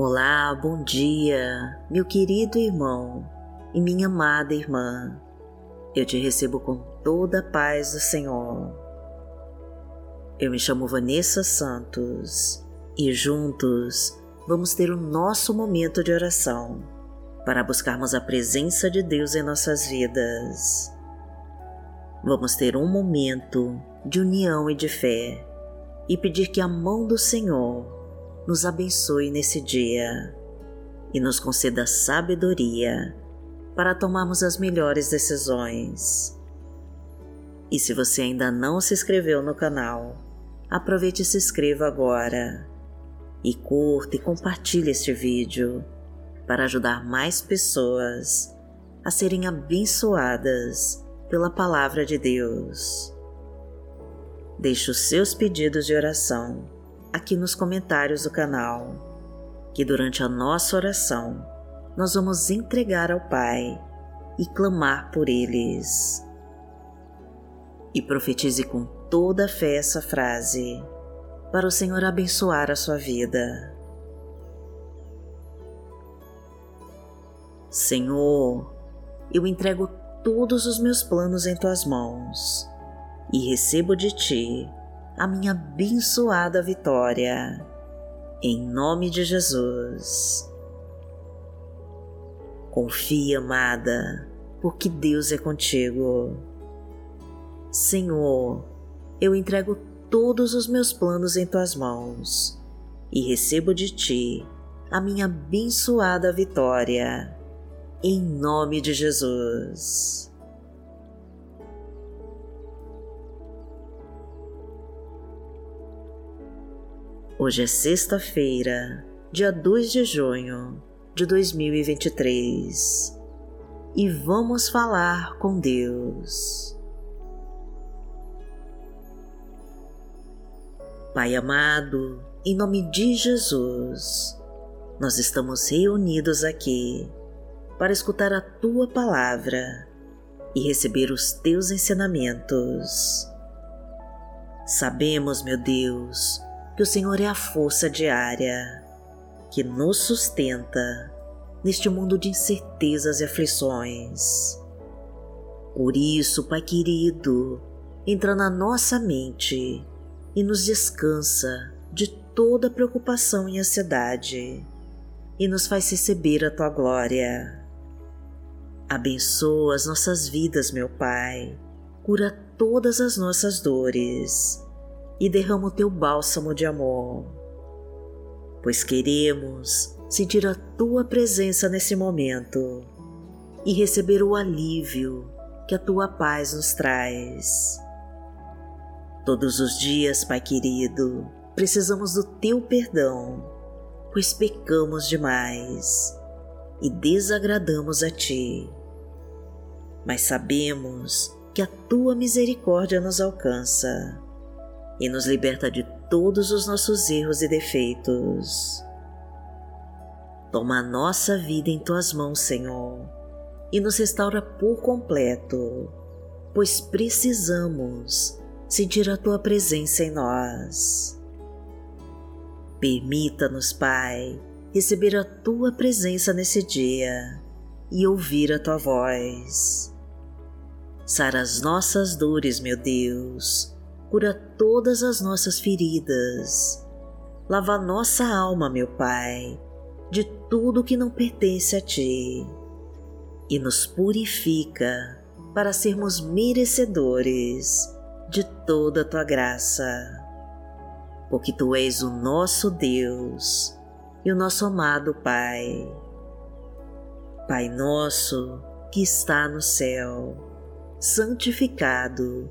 Olá, bom dia, meu querido irmão e minha amada irmã. Eu te recebo com toda a paz do Senhor. Eu me chamo Vanessa Santos e juntos vamos ter o nosso momento de oração para buscarmos a presença de Deus em nossas vidas. Vamos ter um momento de união e de fé e pedir que a mão do Senhor nos abençoe nesse dia e nos conceda sabedoria para tomarmos as melhores decisões. E se você ainda não se inscreveu no canal, aproveite e se inscreva agora. E curta e compartilhe este vídeo para ajudar mais pessoas a serem abençoadas pela Palavra de Deus. Deixe os seus pedidos de oração aqui nos comentários do canal, que durante a nossa oração nós vamos entregar ao Pai e clamar por eles. E profetize com toda a fé essa frase para o Senhor abençoar a sua vida. Senhor, eu entrego todos os meus planos em tuas mãos e recebo de ti a minha abençoada vitória. Em nome de Jesus. Confia, amada, porque Deus é contigo. Senhor, eu entrego todos os meus planos em tuas mãos e recebo de ti a minha abençoada vitória. Em nome de Jesus. Hoje é sexta-feira, dia 2 de junho de 2023 e vamos falar com Deus. Pai amado, em nome de Jesus, nós estamos reunidos aqui para escutar a tua palavra e receber os teus ensinamentos. Sabemos, meu Deus, que o Senhor é a força diária que nos sustenta neste mundo de incertezas e aflições. Por isso, Pai querido, entra na nossa mente e nos descansa de toda preocupação e ansiedade e nos faz receber a tua glória. Abençoa as nossas vidas, meu Pai, cura todas as nossas dores e derrama o teu bálsamo de amor, pois queremos sentir a tua presença nesse momento e receber o alívio que a tua paz nos traz. Todos os dias, Pai querido, precisamos do teu perdão, pois pecamos demais e desagradamos a ti. Mas sabemos que a tua misericórdia nos alcança e nos liberta de todos os nossos erros e defeitos. Toma a nossa vida em tuas mãos, Senhor, e nos restaura por completo, pois precisamos sentir a tua presença em nós. Permita-nos, Pai, receber a tua presença nesse dia e ouvir a tua voz. Sara as nossas dores, meu Deus cura todas as nossas feridas. Lava nossa alma, meu Pai, de tudo que não pertence a Ti e nos purifica para sermos merecedores de toda a Tua graça. Porque Tu és o nosso Deus e o nosso amado Pai. Pai nosso que está no céu, santificado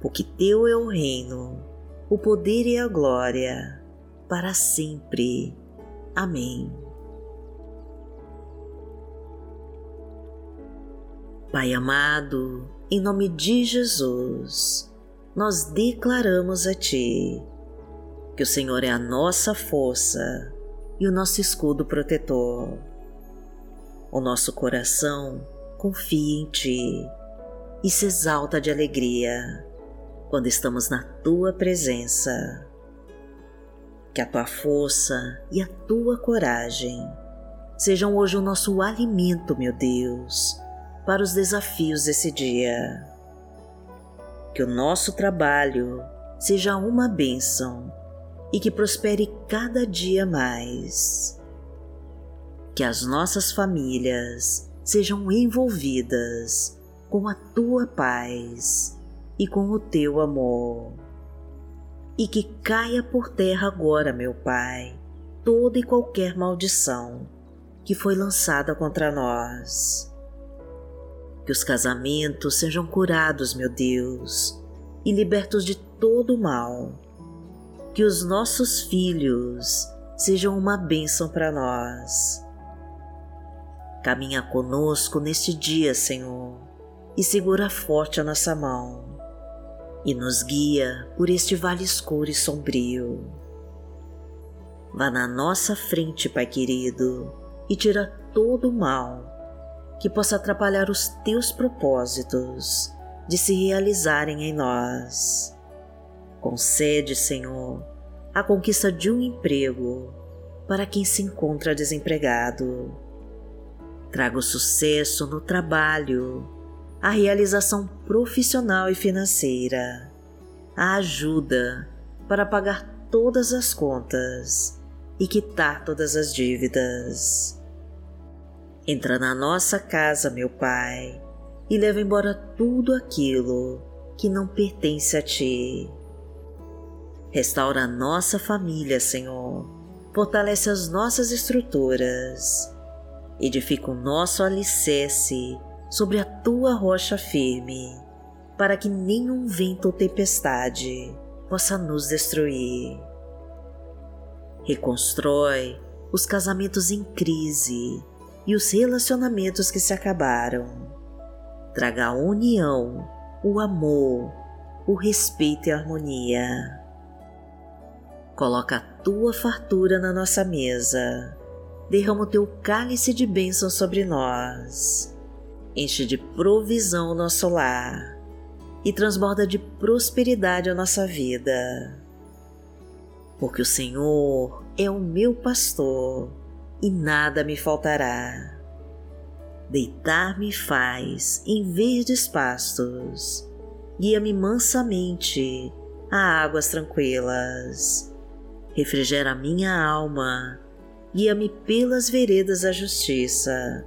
porque teu é o reino, o poder e a glória, para sempre. Amém. Pai amado, em nome de Jesus, nós declaramos a Ti que o Senhor é a nossa força e o nosso escudo protetor. O nosso coração confia em Ti e se exalta de alegria quando estamos na Tua presença. Que a Tua força e a Tua coragem sejam hoje o nosso alimento, meu Deus, para os desafios desse dia. Que o nosso trabalho seja uma bênção e que prospere cada dia mais. Que as nossas famílias sejam envolvidas com a tua paz e com o teu amor. E que caia por terra agora, meu Pai, toda e qualquer maldição que foi lançada contra nós. Que os casamentos sejam curados, meu Deus, e libertos de todo o mal. Que os nossos filhos sejam uma bênção para nós. Caminha conosco neste dia, Senhor, e segura forte a nossa mão, e nos guia por este vale escuro e sombrio. Vá na nossa frente, Pai querido, e tira todo o mal que possa atrapalhar os teus propósitos de se realizarem em nós. Concede, Senhor, a conquista de um emprego para quem se encontra desempregado. Traga o sucesso no trabalho, a realização profissional e financeira, a ajuda para pagar todas as contas e quitar todas as dívidas. Entra na nossa casa, meu Pai, e leva embora tudo aquilo que não pertence a Ti. Restaura a nossa família, Senhor. Fortalece as nossas estruturas. Edifica o nosso alicerce sobre a Tua rocha firme, para que nenhum vento ou tempestade possa nos destruir. Reconstrói os casamentos em crise e os relacionamentos que se acabaram. Traga a união, o amor, o respeito e a harmonia. Coloca a tua fartura na nossa mesa. Derrama o teu cálice de bênção sobre nós. Enche de provisão o nosso lar e transborda de prosperidade a nossa vida. Porque o Senhor é o meu pastor e nada me faltará. Deitar-me faz em verdes pastos, guia-me mansamente a águas tranquilas. Refrigera minha alma, guia-me pelas veredas da justiça,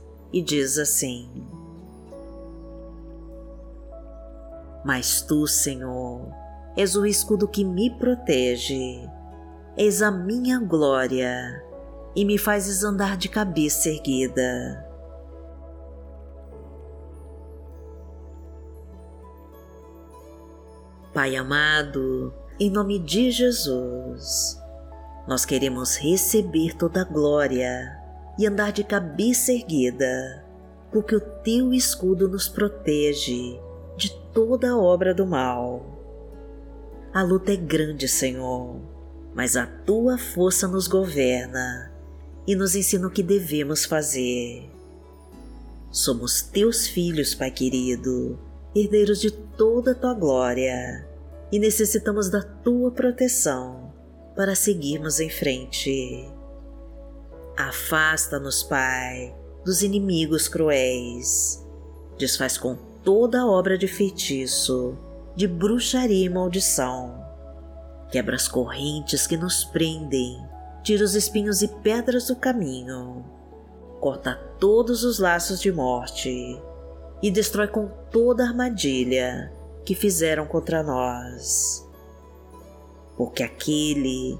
e diz assim: Mas tu, Senhor, és o escudo que me protege, és a minha glória e me fazes andar de cabeça erguida. Pai amado, em nome de Jesus, nós queremos receber toda a glória e andar de cabeça erguida, porque o teu escudo nos protege de toda obra do mal. A luta é grande, Senhor, mas a tua força nos governa e nos ensina o que devemos fazer. Somos teus filhos, Pai querido, herdeiros de toda a tua glória, e necessitamos da tua proteção para seguirmos em frente. Afasta-nos, Pai, dos inimigos cruéis. Desfaz com toda obra de feitiço, de bruxaria e maldição. Quebra as correntes que nos prendem, tira os espinhos e pedras do caminho. Corta todos os laços de morte e destrói com toda a armadilha que fizeram contra nós. Porque aquele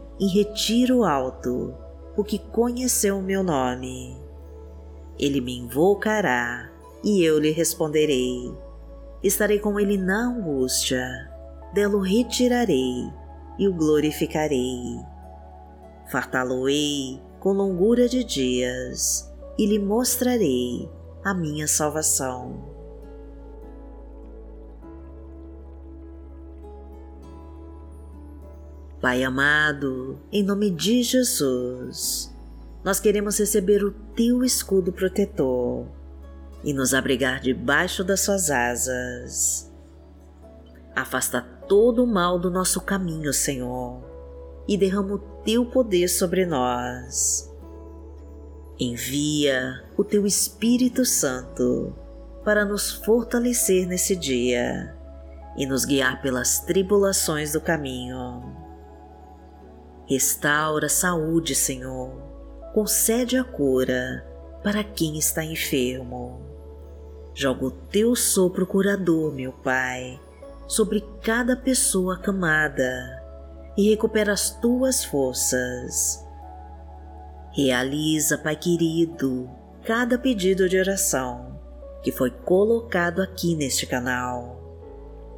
em retiro alto, porque conheceu o meu nome. Ele me invocará e eu lhe responderei. Estarei com ele na angústia, dela o retirarei e o glorificarei. Fartá-lo-ei com longura de dias e lhe mostrarei a minha salvação. Pai amado, em nome de Jesus, nós queremos receber o teu escudo protetor e nos abrigar debaixo das suas asas. Afasta todo o mal do nosso caminho, Senhor, e derrama o teu poder sobre nós. Envia o teu Espírito Santo para nos fortalecer nesse dia e nos guiar pelas tribulações do caminho Restaura a saúde, Senhor. Concede a cura para quem está enfermo. Joga o teu sopro curador, meu Pai, sobre cada pessoa acamada e recupera as tuas forças. Realiza, Pai querido, cada pedido de oração que foi colocado aqui neste canal.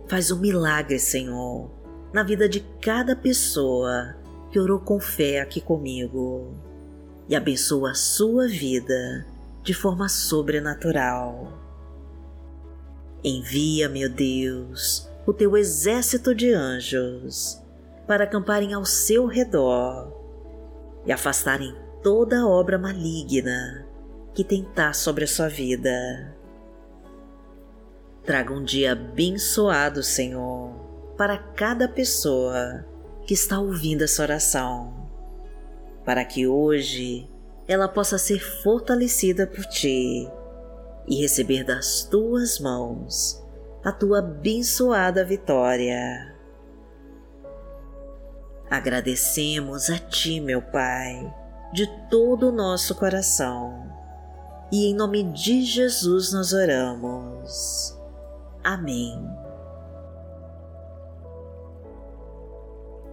Faz um milagre, Senhor, na vida de cada pessoa que orou com fé aqui comigo e abençoa a sua vida de forma sobrenatural. Envia, meu Deus, o teu exército de anjos para acamparem ao seu redor e afastarem toda obra maligna que tentar sobre a sua vida. Traga um dia abençoado, Senhor, para cada pessoa que está ouvindo essa oração, para que hoje ela possa ser fortalecida por ti e receber das tuas mãos a tua abençoada vitória. Agradecemos a Ti, meu Pai, de todo o nosso coração e em nome de Jesus nós oramos. Amém.